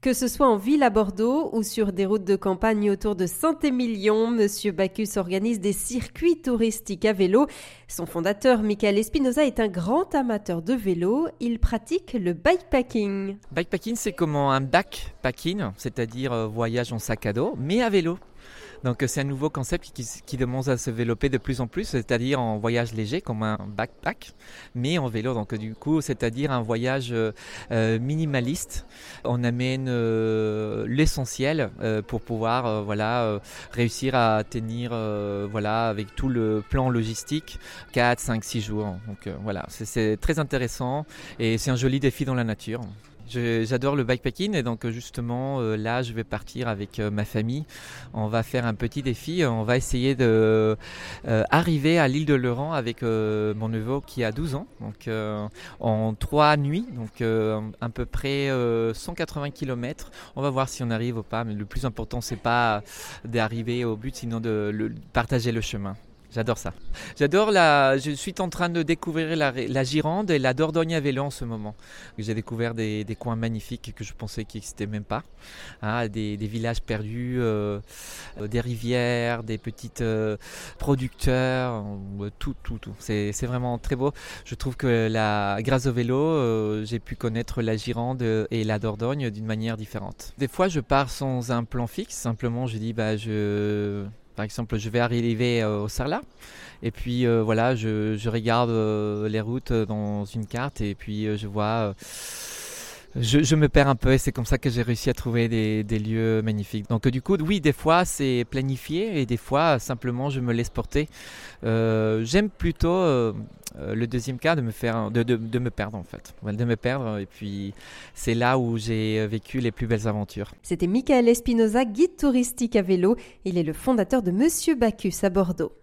Que ce soit en ville à Bordeaux ou sur des routes de campagne autour de Saint-Émilion, Monsieur Bacchus organise des circuits touristiques à vélo. Son fondateur, Michael Espinoza, est un grand amateur de vélo. Il pratique le bikepacking. Bikepacking, c'est comme un backpacking, c'est-à-dire euh, voyage en sac à dos, mais à vélo. Donc c'est un nouveau concept qui, qui, demande à se développer de plus en plus, c'est-à-dire en voyage léger comme un backpack, mais en vélo. Donc du coup, c'est-à-dire un voyage euh, minimaliste. On amène euh, l'essentiel euh, pour pouvoir euh, voilà réussir à tenir voilà avec tout le plan logistique 4, 5, 6 jours. Donc voilà, c'est très intéressant et c'est un joli défi dans la nature. J'adore le bikepacking et donc justement euh, là je vais partir avec euh, ma famille. On va faire un petit défi. On va essayer de euh, arriver à l'île de Laurent avec mon neveu qui a 12 ans. Donc en trois nuits, donc à peu près 180 km. On va voir si on arrive ou pas. Mais le plus important c'est pas d'arriver au but, sinon de partager le chemin. J'adore ça. J'adore la. Je suis en train de découvrir la, Gironde et la Dordogne à vélo en ce moment. J'ai découvert des, des, coins magnifiques que je pensais qu'ils n'existaient même pas. Hein, des, des, villages perdus, euh des rivières, des petites euh, producteurs, euh, tout, tout, tout. C'est vraiment très beau. Je trouve que la, grâce au vélo, euh, j'ai pu connaître la Gironde et la Dordogne d'une manière différente. Des fois, je pars sans un plan fixe. Simplement, je dis, bah, je par exemple, je vais arriver euh, au Sarlat. Et puis euh, voilà, je, je regarde euh, les routes dans une carte. Et puis je vois je, me perds un peu et c'est comme ça que j'ai réussi à trouver des, lieux magnifiques. Donc du coup, oui, des fois c'est planifié et des fois simplement je me laisse porter. Euh, J'aime plutôt euh, le deuxième cas de me faire, de, de, de, me perdre en fait, de me perdre et puis c'est là où j'ai vécu les plus belles aventures. C'était Michael Espinoza, guide touristique à vélo. Il est le fondateur de Monsieur Bacchus à Bordeaux.